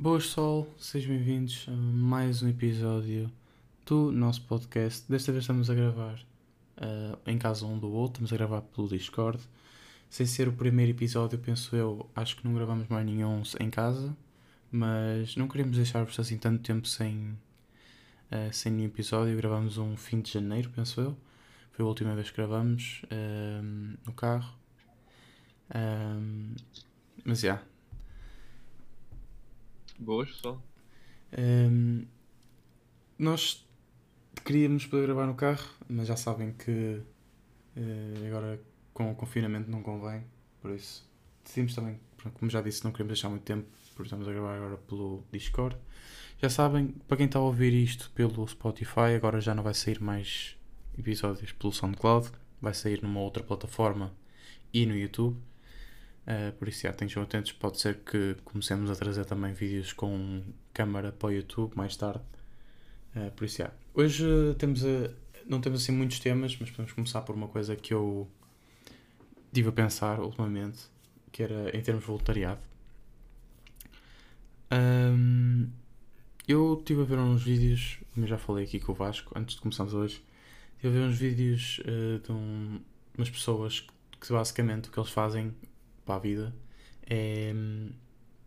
Boas Sol, sejam bem-vindos a mais um episódio do nosso podcast. Desta vez estamos a gravar uh, em casa um do outro, estamos a gravar pelo Discord. Sem ser o primeiro episódio, penso eu, acho que não gravamos mais nenhum em casa, mas não queríamos deixar-vos assim tanto tempo sem, uh, sem nenhum episódio. Gravamos um fim de janeiro, penso eu. Foi a última vez que gravamos uh, no carro. mas já, yeah, Boas, pessoal. Um, nós queríamos poder gravar no carro, mas já sabem que uh, agora com o confinamento não convém, por isso decidimos também, como já disse, não queremos deixar muito tempo, porque estamos a gravar agora pelo Discord. Já sabem, para quem está a ouvir isto pelo Spotify, agora já não vai sair mais episódios pelo SoundCloud, vai sair numa outra plataforma e no YouTube. Uh, por isso, já, estejam atentos. Pode ser que comecemos a trazer também vídeos com câmara para o YouTube mais tarde. Uh, por isso, já. Hoje uh, temos a, não temos assim muitos temas, mas podemos começar por uma coisa que eu estive a pensar ultimamente, que era em termos de voluntariado. Um, eu estive a ver uns vídeos, como já falei aqui com o Vasco, antes de começarmos hoje, estive a ver uns vídeos de um, umas pessoas que, que basicamente o que eles fazem para a vida é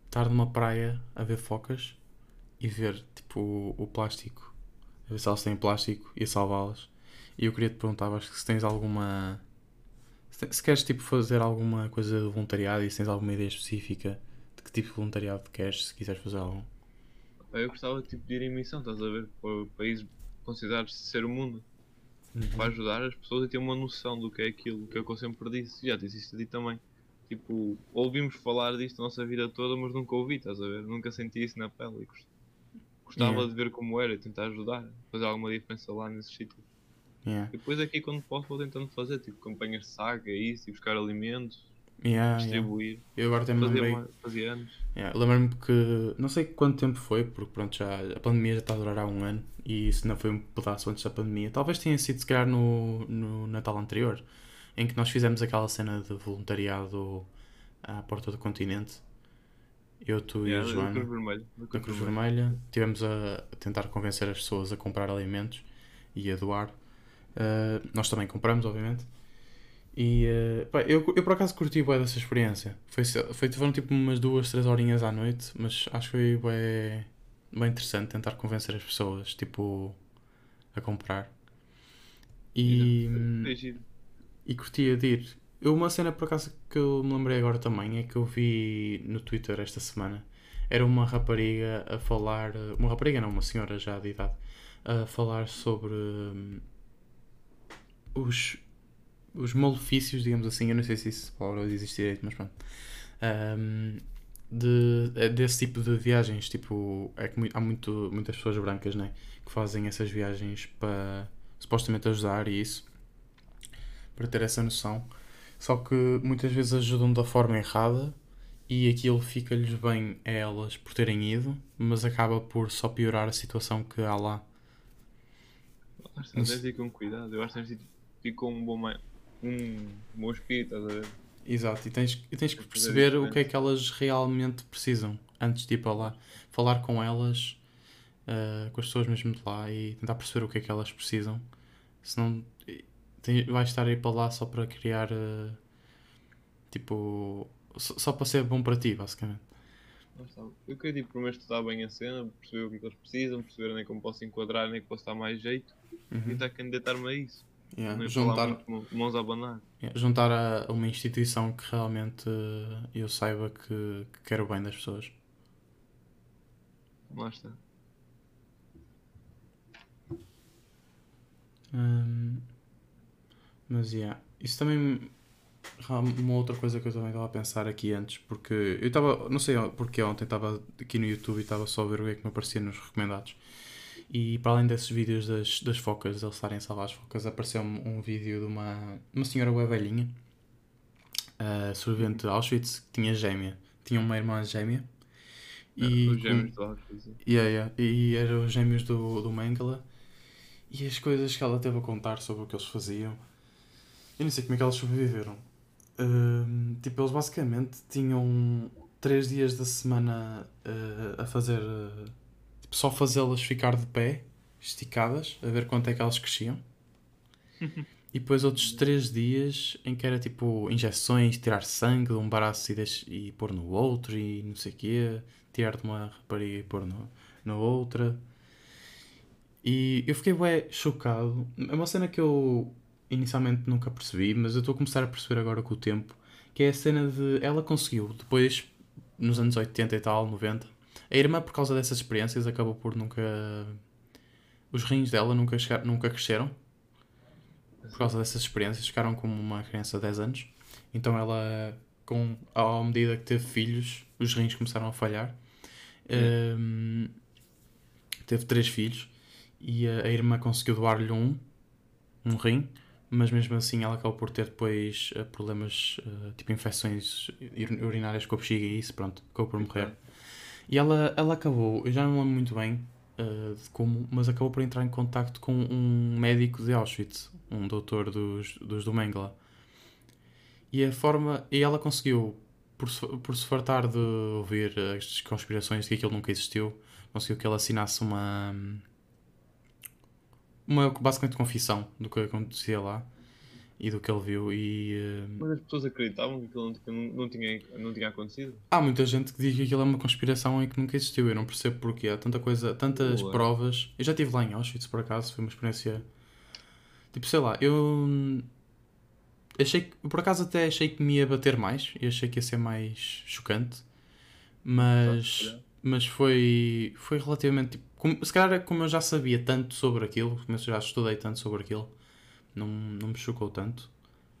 estar numa praia a ver focas e ver tipo o, o plástico, a ver se elas têm plástico e a salvá-las. E eu queria te perguntar, acho que se tens alguma. Se, se queres tipo fazer alguma coisa de voluntariado e se tens alguma ideia específica de que tipo de voluntariado queres, se quiseres fazer algum. Eu gostava tipo, de ir em missão, estás a ver? Para países considerados ser o mundo. Uhum. Para ajudar as pessoas a ter uma noção do que é aquilo que é eu sempre disse. Já te disse a ti também Tipo, ouvimos falar disto a nossa vida toda, mas nunca ouvi, estás a ver? Nunca senti isso na pele. Gostava yeah. de ver como era, tentar ajudar, fazer alguma diferença lá nesses sítios. Yeah. E depois aqui quando posso vou tentando fazer, tipo, campanhas de saga, isso, e buscar alimentos, yeah, distribuir. Eu agora também lembrei. Fazia anos. Lembro-me que não sei quanto tempo foi, porque pronto, já, a pandemia já está a durar há um ano e isso não foi um pedaço antes da pandemia. Talvez tenha sido se calhar no, no Natal anterior em que nós fizemos aquela cena de voluntariado à porta do continente. Eu, tu yeah, e a Joana. Cruz Vermelha. Na Cruz, Cruz Vermelha. Estivemos a tentar convencer as pessoas a comprar alimentos e a doar. Uh, nós também compramos, obviamente. E uh, pá, eu, eu por acaso curti bem dessa experiência. Foi, foi, foram tipo umas duas, três horinhas à noite, mas acho que foi bem, bem interessante tentar convencer as pessoas tipo, a comprar. E. Exato. E curtia de ir. Eu, uma cena por acaso que eu me lembrei agora também é que eu vi no Twitter esta semana. Era uma rapariga a falar. Uma rapariga, não, uma senhora já de idade. A falar sobre. Um, os. Os malefícios, digamos assim. Eu não sei se isso palavra existe direito, mas pronto. Um, de, é desse tipo de viagens. Tipo, é que há muito, muitas pessoas brancas né, que fazem essas viagens para supostamente ajudar e isso para ter essa noção. Só que muitas vezes ajudam da forma errada e aquilo fica-lhes bem a elas por terem ido, mas acaba por só piorar a situação que há lá. Acho que tens de ir com cuidado, eu acho que ir com um bom, um bom espírito, estás a ver? Exato, e tens, e tens que perceber o que é que elas realmente precisam antes de ir para lá. Falar com elas, uh, com as pessoas mesmo de lá e tentar perceber o que é que elas precisam. Senão tem, vais estar aí para lá só para criar uh, tipo só, só, para ser bom para ti, basicamente. Eu queria tipo, primeiro estudar bem a cena, perceber o que, é que eles precisam, perceber nem como posso enquadrar, nem que posso dar mais jeito uhum. e tentar candidatar-me a isso. Yeah. Juntar, mãos a abanar. Yeah. Juntar a, uma instituição que realmente uh, eu saiba que, que quero o bem das pessoas. Lá está. Um, mas, yeah, isso também. Uma outra coisa que eu também estava a pensar aqui antes, porque eu estava, não sei porque ontem estava aqui no YouTube e estava só a ver o que é que me aparecia nos recomendados. E para além desses vídeos das, das focas, eles estarem a salvar as focas, apareceu-me um vídeo de uma, uma senhora bem velhinha, uh, sobrevivente de Auschwitz, que tinha gêmea. Tinha uma irmã gêmea. E, os gêmeos do Auschwitz. Yeah, yeah, e eram os gêmeos do, do Mengele. E as coisas que ela teve a contar sobre o que eles faziam eu não sei como é que elas sobreviveram. Uh, tipo, eles basicamente tinham. três dias da semana uh, a fazer. Uh, tipo, só fazê-las ficar de pé, esticadas, a ver quanto é que elas cresciam. e depois outros três dias em que era tipo injeções, tirar sangue de um braço e, deixe, e pôr no outro e não sei o quê, tirar de uma rapariga e pôr no, na outra. E eu fiquei bem chocado. É uma cena que eu inicialmente nunca percebi, mas eu estou a começar a perceber agora com o tempo, que é a cena de ela conseguiu, depois, nos anos 80 e tal, 90, a irmã, por causa dessas experiências, acabou por nunca. Os rins dela nunca, chegaram, nunca cresceram. Por causa dessas experiências, ficaram como uma criança de 10 anos. Então ela, com, à medida que teve filhos, os rins começaram a falhar. Um, teve três filhos e a, a irmã conseguiu doar-lhe um, um rim, mas mesmo assim ela acabou por ter depois uh, problemas, uh, tipo infecções urinárias com a bexiga e isso, pronto, acabou por morrer. E ela, ela acabou, eu já não me lembro muito bem uh, de como, mas acabou por entrar em contato com um médico de Auschwitz, um doutor dos, dos do Mengele. E a forma, e ela conseguiu, por, por se fartar de ouvir as conspirações de que aquilo nunca existiu, conseguiu que ele assinasse uma uma basicamente confissão do que acontecia lá e do que ele viu e uh... mas as pessoas acreditavam que aquilo não, não, tinha, não tinha acontecido? Há muita gente que diz que aquilo é uma conspiração e que nunca existiu. Eu não percebo porquê. Há tanta coisa tantas Boa. provas. Eu já estive lá em Auschwitz por acaso foi uma experiência tipo sei lá eu achei que por acaso até achei que me ia bater mais e achei que ia ser mais chocante mas mas foi foi relativamente tipo, como, se calhar, como eu já sabia tanto sobre aquilo, como eu já estudei tanto sobre aquilo, não, não me chocou tanto.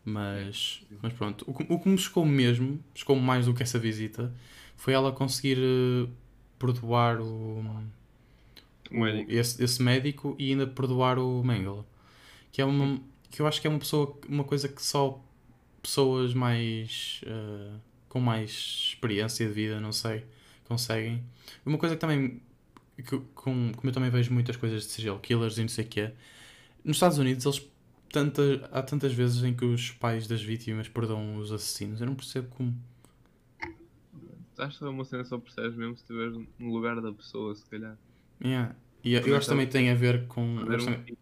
Mas, mas pronto, o, o que me chocou mesmo, chocou mais do que essa visita, foi ela conseguir uh, perdoar o, o médico. Esse, esse médico e ainda perdoar o Mengele. Que é uma, que eu acho que é uma pessoa, uma coisa que só pessoas mais uh, com mais experiência de vida, não sei, conseguem. Uma coisa que também que, com, como eu também vejo muitas coisas de serial killers e não sei o que é, nos Estados Unidos eles tanta, há tantas vezes em que os pais das vítimas perdoam os assassinos, eu não percebo como. Acho que é uma cena só percebes mesmo se estiveres no lugar da pessoa, se calhar. Yeah. E eu acho que também tem a ver com. Eu também...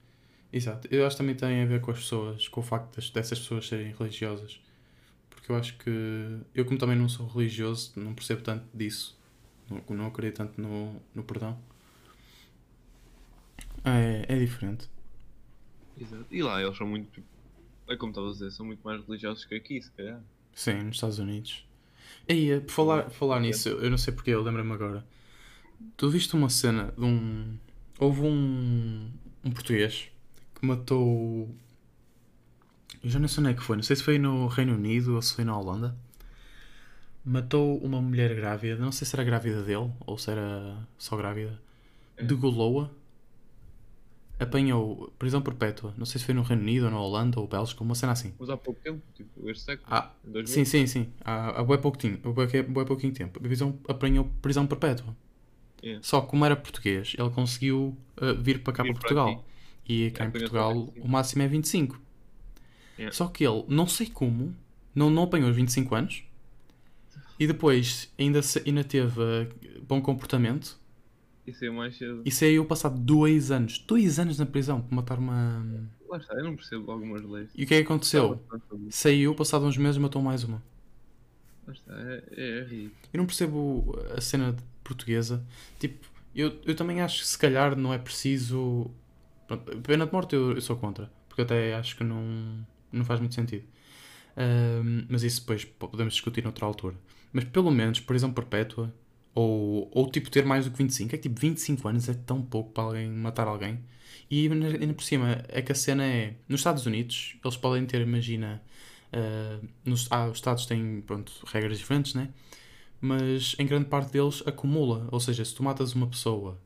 Exato, eu acho que também tem a ver com as pessoas, com o facto dessas pessoas serem religiosas. Porque eu acho que. Eu, como também não sou religioso, não percebo tanto disso. Não, não acredito tanto no, no perdão. É, é diferente. Exato. E lá eles são muito. É como estava a dizer, são muito mais religiosos que aqui, se calhar. Sim, nos Estados Unidos. E eh, por falar, por falar nisso, eu não sei porque, eu lembro-me agora. Tu viste uma cena de um. Houve um. um português que matou. Eu já não sei onde é que foi, não sei se foi no Reino Unido ou se foi na Holanda matou uma mulher grávida, não sei se era grávida dele ou se era só grávida, é. degolou-a, apanhou prisão perpétua, não sei se foi no Reino Unido ou na Holanda ou Bélgica, uma cena assim. Mas há pouco tempo, tipo, este século? Ah, sim, sim, sim, há, há bem pouquinho, bem pouquinho tempo. A prisão, apanhou prisão perpétua. Yeah. É. Só que como era português, ele conseguiu uh, vir para cá vir para Portugal. e cá é, em Portugal o máximo é 25. Yeah. Só que ele, não sei como, não, não apanhou os 25 anos, e depois ainda, ainda teve uh, bom comportamento. E saiu mais cedo. E saiu passado dois anos. Dois anos na prisão por matar uma. Lá está, eu não percebo algumas leis. E o que é que aconteceu? Saiu, passado uns meses, matou mais uma. Lá está, é, é, é Eu não percebo a cena portuguesa. Tipo, eu, eu também acho que se calhar não é preciso. Pronto, pena de morte eu, eu sou contra. Porque até acho que não, não faz muito sentido. Um, mas isso depois podemos discutir noutra altura mas pelo menos prisão perpétua ou, ou tipo ter mais do que 25. É que tipo 25 anos é tão pouco para alguém matar alguém. E ainda por cima é que a cena é. Nos Estados Unidos, eles podem ter, imagina. Uh, nos, ah, os Estados têm pronto, regras diferentes, né? Mas em grande parte deles acumula. Ou seja, se tu matas uma pessoa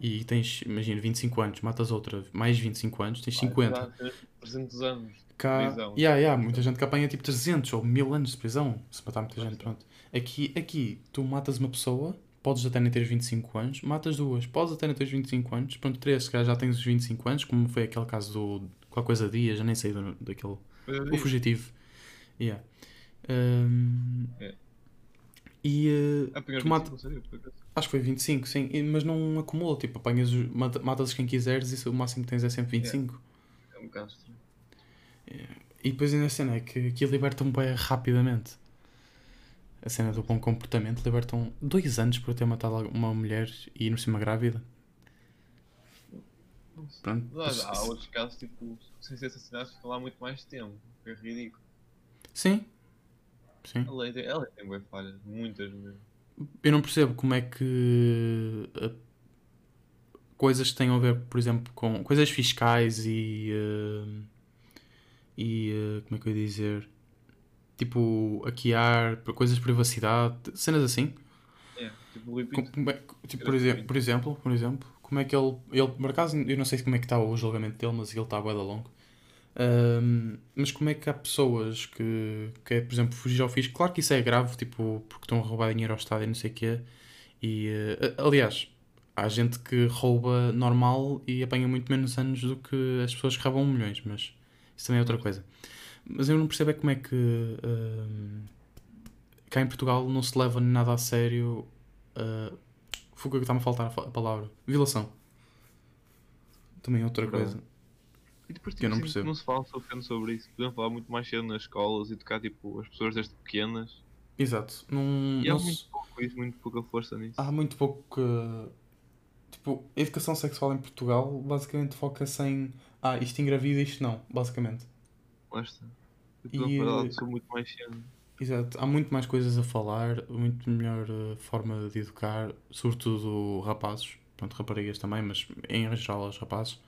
e tens, imagina, 25 anos, matas outra mais 25 anos, tens 50. 300 anos cá. Prisão. Yeah, yeah, muita gente que apanha tipo 300 ou 1000 anos de prisão se matar muita gente. Pronto. Aqui, aqui, tu matas uma pessoa, podes até nem ter 25 anos, matas duas, podes até nem ter 25 anos, pronto, três, se calhar já tens os 25 anos, como foi aquele caso do. qualquer coisa dia, já nem sei do, daquele. O fugitivo. Yeah. Um, é. E uh, tu mata... Acho que foi 25, sim, mas não acumula, tipo, apanhas, matas quem quiseres e o máximo que tens é sempre 25. É, é um bocado estranho. E depois ainda a cena é que aqui libertam bem rapidamente. A cena do bom comportamento libertam dois anos por ter matado uma mulher e ir por cima grávida. Pronto. Há, há outros casos, tipo, sem ser assassinados, ficam lá muito mais tempo. É ridículo. Sim. Sim. A lei tem, ela tem bem falhas, muitas mesmo. Eu não percebo como é que uh, coisas que tenham a ver, por exemplo, com coisas fiscais e. Uh, e. Uh, como é que eu ia dizer? Tipo, hackear, coisas de privacidade, cenas assim. É, tipo, como, é, tipo por, exemplo, por exemplo, por exemplo, como é que ele. Ele, por acaso, eu não sei como é que está o julgamento dele, mas ele está a longo. Um, mas como é que há pessoas que, que é, por exemplo, fugir ao fisco? Claro que isso é grave, tipo, porque estão a roubar dinheiro ao Estado e não sei o quê. E, uh, aliás, há gente que rouba normal e apanha muito menos anos do que as pessoas que roubam milhões, mas isso também é outra coisa. Mas eu não percebo é como é que uh, cá em Portugal não se leva nada a sério. Uh, o que está-me a faltar a palavra. Violação. Também é outra coisa. E depois tipo, eu não, percebo. não se fala sobre, sobre isso. Podiam falar muito mais cedo nas escolas e tocar tipo, as pessoas desde pequenas. Exato. Num, e há muito pouco isso, muito pouca força nisso. Há muito pouco. Uh, tipo, a educação sexual em Portugal basicamente foca-se em. Ah, isto engravida, isto não, basicamente. Basta. Tipo, e, sou muito mais cedo. Exato, há muito mais coisas a falar, muito melhor uh, forma de educar, sobretudo rapazes, pronto, raparigas também, mas em geral os rapazes.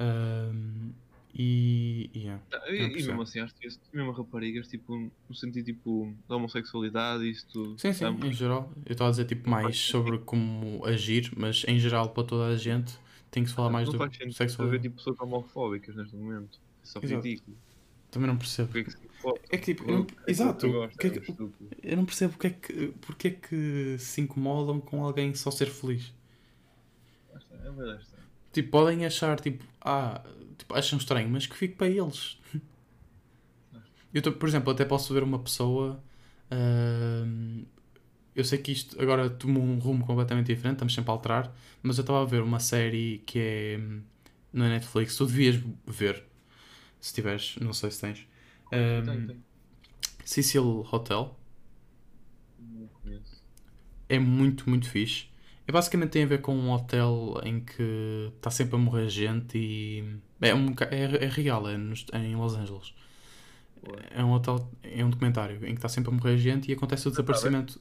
Um, e, yeah, ah, e, e mesmo assim, acho que mesmo raparigas, tipo, no sentido tipo, da homossexualidade, isso tudo. Sim, sim, em geral. Eu estava a dizer tipo, mais sobre como agir, mas em geral, para toda a gente, tem que se falar mais não do faz sexualidade. haver tipo, pessoas homofóbicas neste momento. É só Exato. ridículo. Também não percebo. Porque é que é que tipo, eu não, é exato. Que é que, eu não percebo porque é, que, porque é que se incomodam com alguém só ser feliz. É verdade. Tipo, podem achar, tipo, ah, tipo, acham estranho, mas que fique para eles. Eu, tô, por exemplo, até posso ver uma pessoa. Uh, eu sei que isto agora tomou um rumo completamente diferente, estamos sempre a alterar, mas eu estava a ver uma série que é hum, na Netflix, tu devias ver, se tiveres, não sei se tens, um, Cecil Hotel. Não conheço. É muito, muito fixe. É basicamente tem a ver com um hotel em que está sempre a morrer gente e. É, um, é, é real, é, nos, é em Los Angeles. É um hotel, é um documentário em que está sempre a morrer gente e acontece o desaparecimento.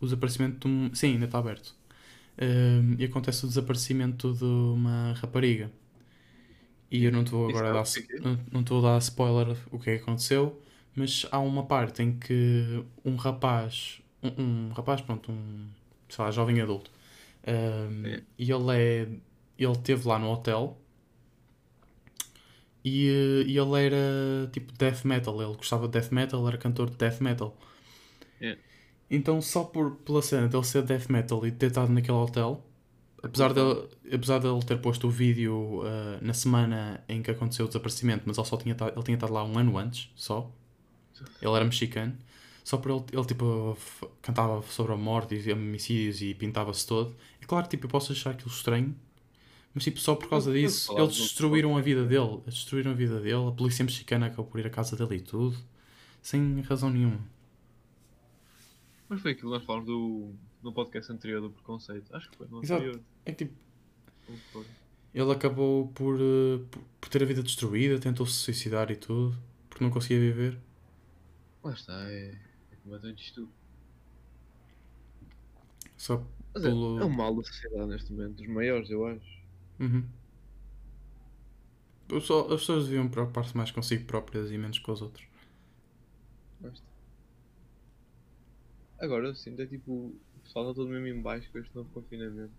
O desaparecimento de um. Sim, ainda está aberto. Um, e acontece o desaparecimento de uma rapariga. E eu não estou agora a dar, não, não estou a dar spoiler o que é que aconteceu, mas há uma parte em que um rapaz, um, um rapaz, pronto, um, sei lá, jovem adulto, um, e ele é, ele esteve lá no hotel e, e ele era tipo death metal, ele gostava de death metal, era cantor de death metal. É. Então só por, pela cena dele ser death metal e ter estado naquele hotel, apesar dele, apesar dele ter posto o vídeo uh, na semana em que aconteceu o desaparecimento, mas ele só tinha ele tinha estado lá um ano antes, só. Ele era mexicano. Só por ele, ele tipo, cantava sobre a morte e homicídios e pintava-se todo. É claro, tipo, eu posso achar aquilo estranho, mas tipo, só por causa disso, eles destruíram a vida dele. Eles destruíram a vida dele, a polícia mexicana acabou por ir à casa dele e tudo, sem razão nenhuma. Mas foi aquilo que nós falamos do, no podcast anterior do preconceito. Acho que foi no Exato. anterior. É tipo. Ele acabou por, uh, por ter a vida destruída, tentou se suicidar e tudo, porque não conseguia viver. Lá está, é, é completamente estúpido. Só Mas é, pelo... é, é um mal da sociedade neste momento, dos maiores, eu acho. Uhum. Só, as pessoas deviam preocupar-se mais consigo próprias e menos com os outros. Basta. Agora eu sinto é tipo. O pessoal está todo mesmo em baixo com este novo confinamento.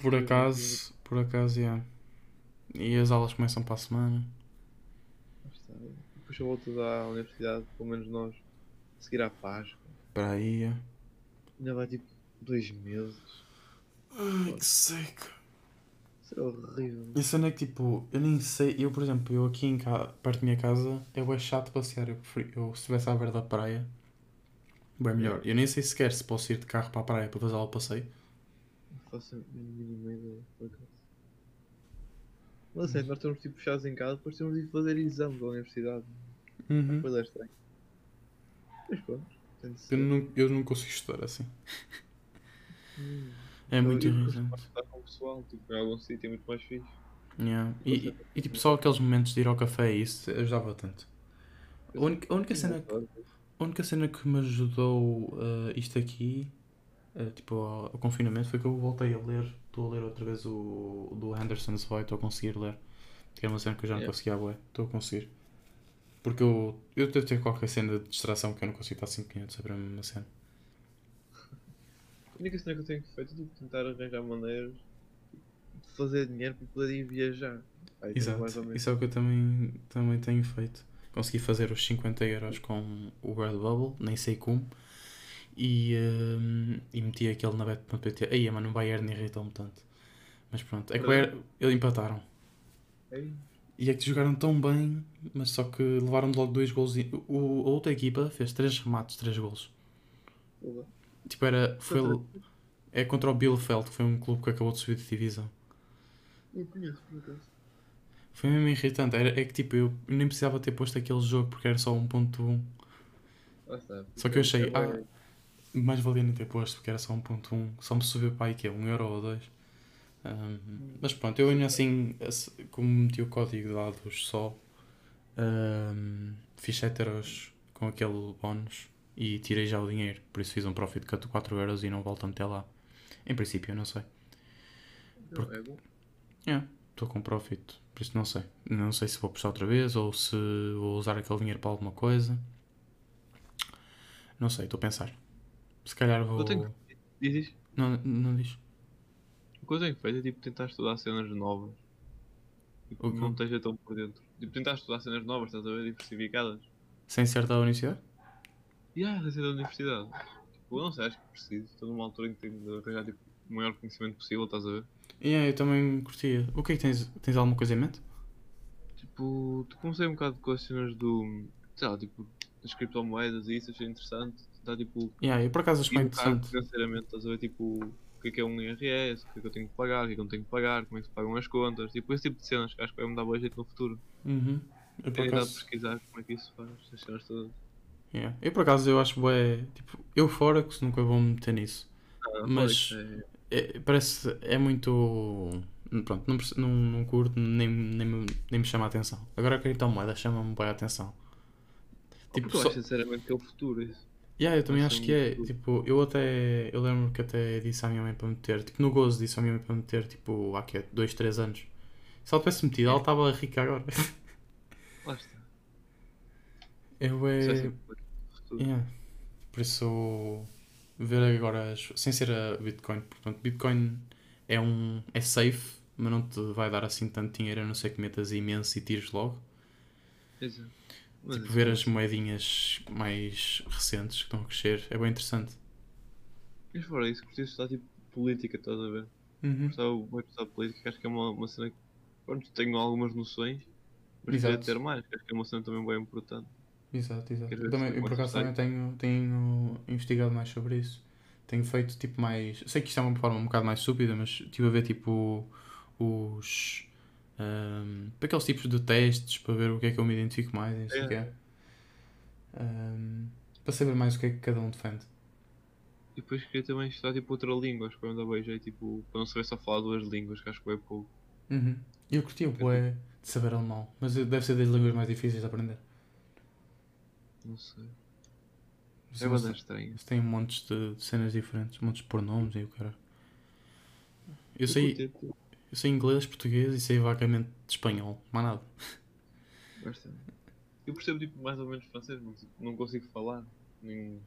Por acaso, por acaso, já. E as aulas começam para a semana. Depois eu volto à universidade, pelo menos nós, seguir à Páscoa. É. Ainda vai tipo dois meses. Ai, que seco. Será horrível. Isso não é que tipo, eu nem sei, eu por exemplo, eu aqui em casa, perto da minha casa, é bem chato passear. Eu, prefiro, eu se estivesse à beira da praia, Bem melhor. Eu nem sei sequer se posso ir de carro para a praia para fazer o passeio. Não faço a mínima ideia, por acaso. Mas é, nós estamos tipo fechados em casa, depois temos de fazer exames da universidade. Uhum. Depois é estranho. Mas pronto. Eu não, eu não consigo estudar assim. Hum. É muito irritante. estar com o pessoal, tipo, em algum sítio é muito mais fixe. Yeah. E, e, e, tipo, só aqueles momentos de ir ao café e isso ajudava tanto. A única, a única, cena, que, a única cena que me ajudou uh, isto aqui, uh, tipo, ao, ao, confinamento, foi que eu voltei a ler. Estou a ler outra vez o do Anderson's Boy, estou a conseguir ler. Que é uma cena que eu já não yeah. conseguia ler. Estou a conseguir. Porque eu, eu devo ter qualquer cena de distração que eu não consigo estar 5 minutos sobre a mesma cena. A única cena que eu tenho feito é tipo, tentar arranjar maneiras de fazer dinheiro para poder ir viajar. Aí Exato, isso é o que eu também, também tenho feito. Consegui fazer os 50 euros com o Redbubble, nem sei como. E, um, e meti aquele na bet.pt. Aí, mano, o Bayern irritou-me tanto. Mas pronto, é que o Bayern, eles empataram. Ei. E é que jogaram tão bem, mas só que levaram logo dois gols. O, a outra equipa fez três remates, três gols. Tipo, era. Foi, é contra o Bielefeld, que foi um clube que acabou de subir de divisão. Não conheço, por acaso. Foi mesmo irritante. Era, é que tipo, eu nem precisava ter posto aquele jogo porque era só 1.1. Só que eu achei, é ah, mais valia não ter posto porque era só 1.1. Só me subiu para aí que é 1 euro ou 2. Um, mas pronto, eu ainda assim, como meti o código de dados só, um, fiz 7 euros com aquele bónus e tirei já o dinheiro. Por isso fiz um profit de 4 euros e não volto a meter lá. Em princípio, eu não sei. Porque... É bom. É, estou com profit. Por isso não sei. Não sei se vou puxar outra vez ou se vou usar aquele dinheiro para alguma coisa. Não sei, estou a pensar. Se calhar vou. Eu tenho... Diz Não, não diz. O que eu tenho feito é tipo tentar estudar cenas novas. Tipo, o que não esteja tão por dentro. Tipo, tentar estudar cenas novas, estás a ver? Diversificadas. Sem ser da universidade? Yeah, sem ser da universidade. Tipo, eu não sei, acho que preciso. Estou numa altura em que tenho de arranjar tipo, o maior conhecimento possível, estás a ver? Yeah, eu também curtia. O que é que tens? Tens alguma coisa em mente? Tipo, comecei um bocado com as cenas do. sei lá, tipo, das criptomoedas e isso, achei interessante. Está tipo. Yeah, eu por acaso acho bem interessante. Financeiramente, estás a ver, tipo, o que é que é um IRS, o que é que eu tenho que pagar, o que é que eu não tenho que pagar, como é que se pagam as contas, tipo, esse tipo de cenas que acho que vai me dar boa jeito no futuro. Uhum. Eu por acaso... pesquisar como é que isso faz, as cenas todas. Yeah. Eu por acaso eu acho que tipo, eu fora que nunca vou me meter nisso. Ah, mas é é, parece. É muito. Pronto, não, não, não curto, nem, nem, nem me chama a atenção. Agora a criptomoeda chama-me bem a atenção. Tipo, eu só... sinceramente que é o futuro isso. Yeah, eu também acho que é. Tipo, eu até. Eu lembro que até disse à minha mãe para meter. Tipo, no gozo disse à minha mãe para meter, tipo, há que é 2, 3 anos. Se ela tivesse metido, ela estava rica agora. Lá está. Eu é. Yeah. Por isso ver agora, sem ser a Bitcoin. Portanto, Bitcoin é um é safe, mas não te vai dar assim tanto dinheiro, a não ser que metas imenso e tires logo. Exato. Tipo, ver as moedinhas mais recentes que estão a crescer é bem interessante. Mas fora isso, curti estudar tipo política, estás a ver? Uhum. Gostava muito de estudar política, acho que é uma, uma cena que pronto, tenho algumas noções, mas queria ter mais, acho que é uma cena também bem importante. Exato, exato. Eu, também, eu por acaso também tenho, tenho investigado mais sobre isso. Tenho feito tipo mais. Sei que isto é uma forma um bocado mais estúpida, mas estive a ver tipo os. Um, aqueles tipos de testes para ver o que é que eu me identifico mais e que é. Um, para saber mais o que é que cada um defende. E depois queria também estudar tipo outra língua, acho que eu ainda vejo tipo, para não saber só falar duas línguas, que acho que é pouco. Uhum. Eu curti o bué de saber alemão, mas deve ser das línguas mais difíceis de aprender. Não sei. é bastante estranho. Tem montes de cenas diferentes, montes de pronomes e o cara. Eu sei. Eu sei inglês, português e sei vagamente espanhol, mais nada. Bastante. Eu percebo tipo, mais ou menos francês, mas tipo, não consigo falar. Nem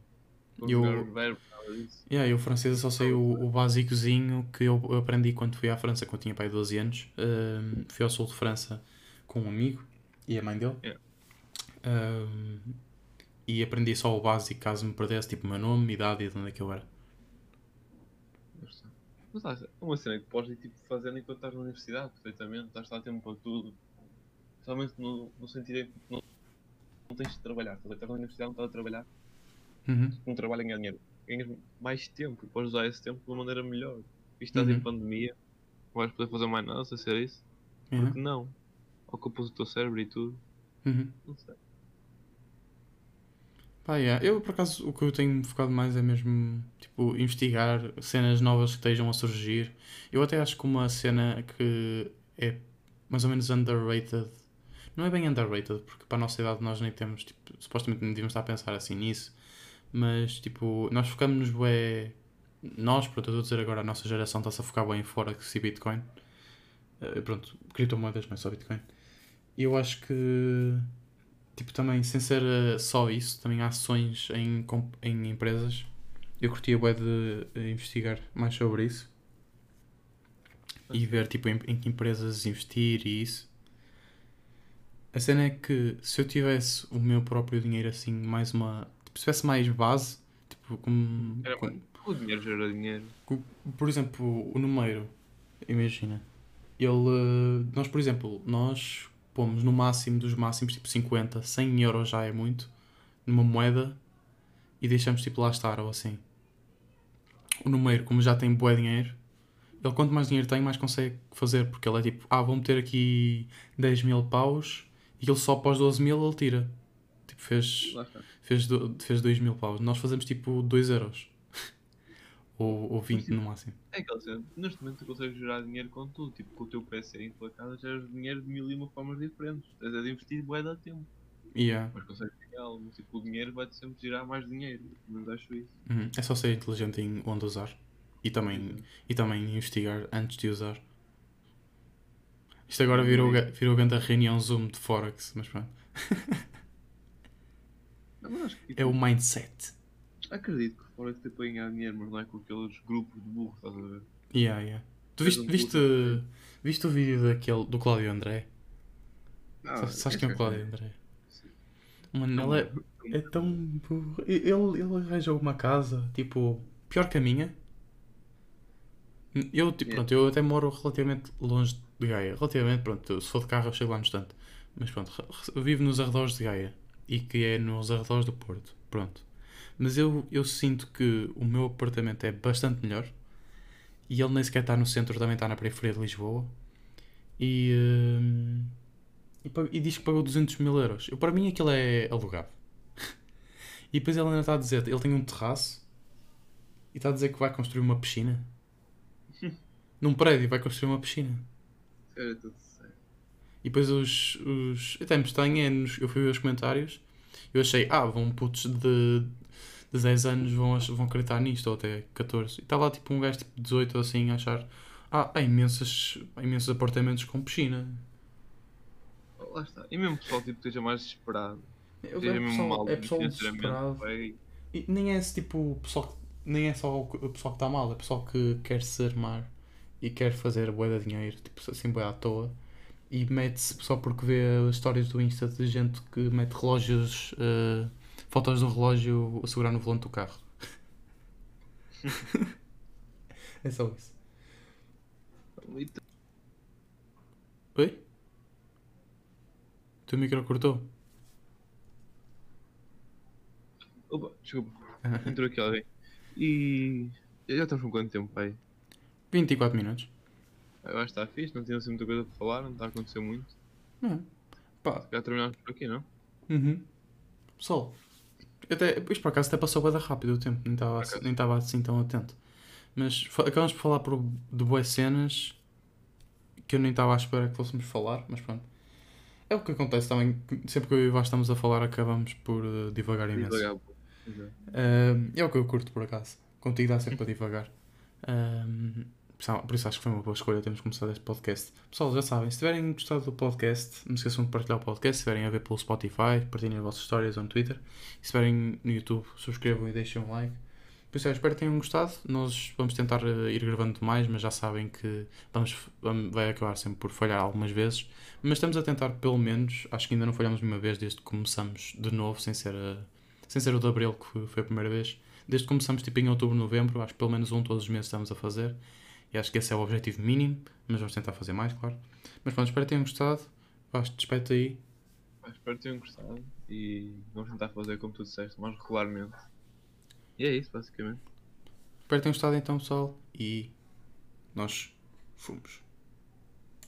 eu, verbo, nada disso. Yeah, eu francês só sei o, o básicozinho que eu aprendi quando fui à França, quando tinha pai 12 anos. Um, fui ao sul de França com um amigo e a mãe dele. Yeah. Um, e aprendi só o básico caso me perdesse, tipo o meu nome, idade e de onde é que eu era. Mas é uma cena que podes ir tipo, fazendo enquanto estás na universidade, perfeitamente, estás a tempo para tudo. Somente no, no sentido em que não, não tens de trabalhar, estás na universidade, não estás a trabalhar. Uhum. Um trabalho em ganhar dinheiro. Ganhas mais tempo, podes usar esse tempo de uma maneira melhor. E estás uhum. em pandemia, vais poder fazer mais nada sem ser isso? Uhum. Porque não? Ocupas o teu cérebro e tudo. Uhum. Não sei. Pá, yeah. Eu, por acaso, o que eu tenho focado mais é mesmo, tipo, investigar cenas novas que estejam a surgir. Eu até acho que uma cena que é mais ou menos underrated, não é bem underrated, porque para a nossa idade nós nem temos, tipo, supostamente nem devíamos estar a pensar assim nisso, mas, tipo, nós focamos-nos bem, nós, pronto, eu estou a dizer agora, a nossa geração está-se a focar bem em Forex e Bitcoin. Uh, pronto, criptomoedas, não é só Bitcoin. Eu acho que tipo, também, sem ser uh, só isso, também há ações em, em empresas. Eu curtia bem de uh, investigar mais sobre isso. E ver, tipo, em, em que empresas investir e isso. A cena é que se eu tivesse o meu próprio dinheiro assim, mais uma. Tipo, se tivesse mais base, tipo, como. Era, com, o dinheiro gera dinheiro. Com, por exemplo, o número, imagina. Ele. Nós, por exemplo, nós pomos no máximo dos máximos, tipo 50, 100 euros já é muito, numa moeda e deixamos tipo lá estar ou assim. O número, como já tem bué dinheiro, ele quanto mais dinheiro tem, mais consegue fazer, porque ele é tipo, ah, vou meter aqui 10 mil paus e ele só após 12 mil ele tira. Tipo, fez, fez, fez 2 mil paus. Nós fazemos tipo 2 euros. Ou, ou 20 tipo, no máximo. É aquela cena, neste momento tu consegues gerar dinheiro com tudo, tipo com o teu PC em tua casa geras dinheiro de mil e uma formas diferentes. Tens a de investir bué da tempo. Yeah. Mas consegues algo, tipo o dinheiro vai-te sempre gerar mais dinheiro, mas acho isso. Uhum. É só ser inteligente em onde usar e também, uhum. e também investigar antes de usar. Isto agora virou, virou grande reunião Zoom de Forex, mas pronto. Não, que, é o mindset. Acredito que fora que te ganhar dinheiro, mas não é com aqueles grupos de burro, estás a ver? Yeah, yeah. Tu viste, viste, viste o vídeo daquele, do Cláudio André? Ah, Sabes quem é o Cláudio André? Mano, ele é, é tão burro. Ele, ele arranjou uma casa, tipo, pior que a minha. Eu, tipo, yeah. pronto, eu até moro relativamente longe de Gaia. Relativamente, pronto, se for de carro eu chego lá no instante. Mas pronto, eu vivo nos arredores de Gaia. E que é nos arredores do Porto. Pronto. Mas eu, eu sinto que o meu apartamento é bastante melhor. E ele nem sequer está no centro, também está na periferia de Lisboa. E, uh, e, e, diz que pagou 200 mil euros. Eu, para mim aquilo é alugado. e depois ele ainda está a dizer, ele tem um terraço. E está a dizer que vai construir uma piscina. Num prédio vai construir uma piscina. É tudo certo. E depois os... os até me estranho é, eu fui ver os comentários. Eu achei, ah, vão putos de de 10 anos vão, vão acreditar nisto, ou até 14. E está lá tipo um gajo tipo 18 ou assim a achar ah, há imensos, há imensos apartamentos com piscina. Lá está. E mesmo pessoal tipo, esteja mais desesperado. Eu é pessoal, mal é pessoal desesperado. E nem é esse tipo pessoal nem é só o pessoal que está mal, é pessoal que quer se armar e quer fazer bué de dinheiro, tipo assim bué à toa. E mete-se só porque vê as histórias do Insta de gente que mete relógios uh, fotos do relógio a segurar no volante do carro. é só isso. Oi? O teu micro cortou? Opa, desculpa. Entrou aqui alguém. E. Já estamos com quanto tempo, pai? 24 minutos. Eu acho que está fixe, não tinha assim muita coisa para falar, não está a acontecer muito. Não. Pá. Já terminamos por aqui, não? Uhum. Pessoal, até, isto por acaso até passou bem rápido o tempo, nem estava assim, nem estava assim tão atento. Mas acabamos por falar por, de boas cenas que eu nem estava à espera que fôssemos falar, mas pronto. É o que acontece também, sempre que eu e o estamos a falar acabamos por uh, divagar imenso. Divagar. Uh, é o que eu curto por acaso. Contigo dá sempre a divagar. Uh, por isso acho que foi uma boa escolha termos começado este podcast. Pessoal, já sabem, se tiverem gostado do podcast, não se esqueçam de partilhar o podcast. Se estiverem a ver pelo Spotify, partilhem as vossas histórias no Twitter. E se estiverem no YouTube, subscrevam e deixem um like. Por isso, espero que tenham gostado. Nós vamos tentar eh, ir gravando mais, mas já sabem que vamos, vamos, vai acabar sempre por falhar algumas vezes. Mas estamos a tentar, pelo menos, acho que ainda não falhamos nenhuma vez desde que começamos de novo, sem ser, a, sem ser o de Abril, que foi a primeira vez. Desde que começamos tipo em outubro, novembro, acho que pelo menos um todos os meses estamos a fazer. E acho que esse é o objetivo mínimo, mas vamos tentar fazer mais, claro. Mas pronto, espero que tenham gostado. Vais, despeito aí. Espero que tenham gostado e vamos tentar fazer como tu disseste, mais regularmente. E é isso, basicamente. Espero que tenham gostado então, pessoal. E nós fomos.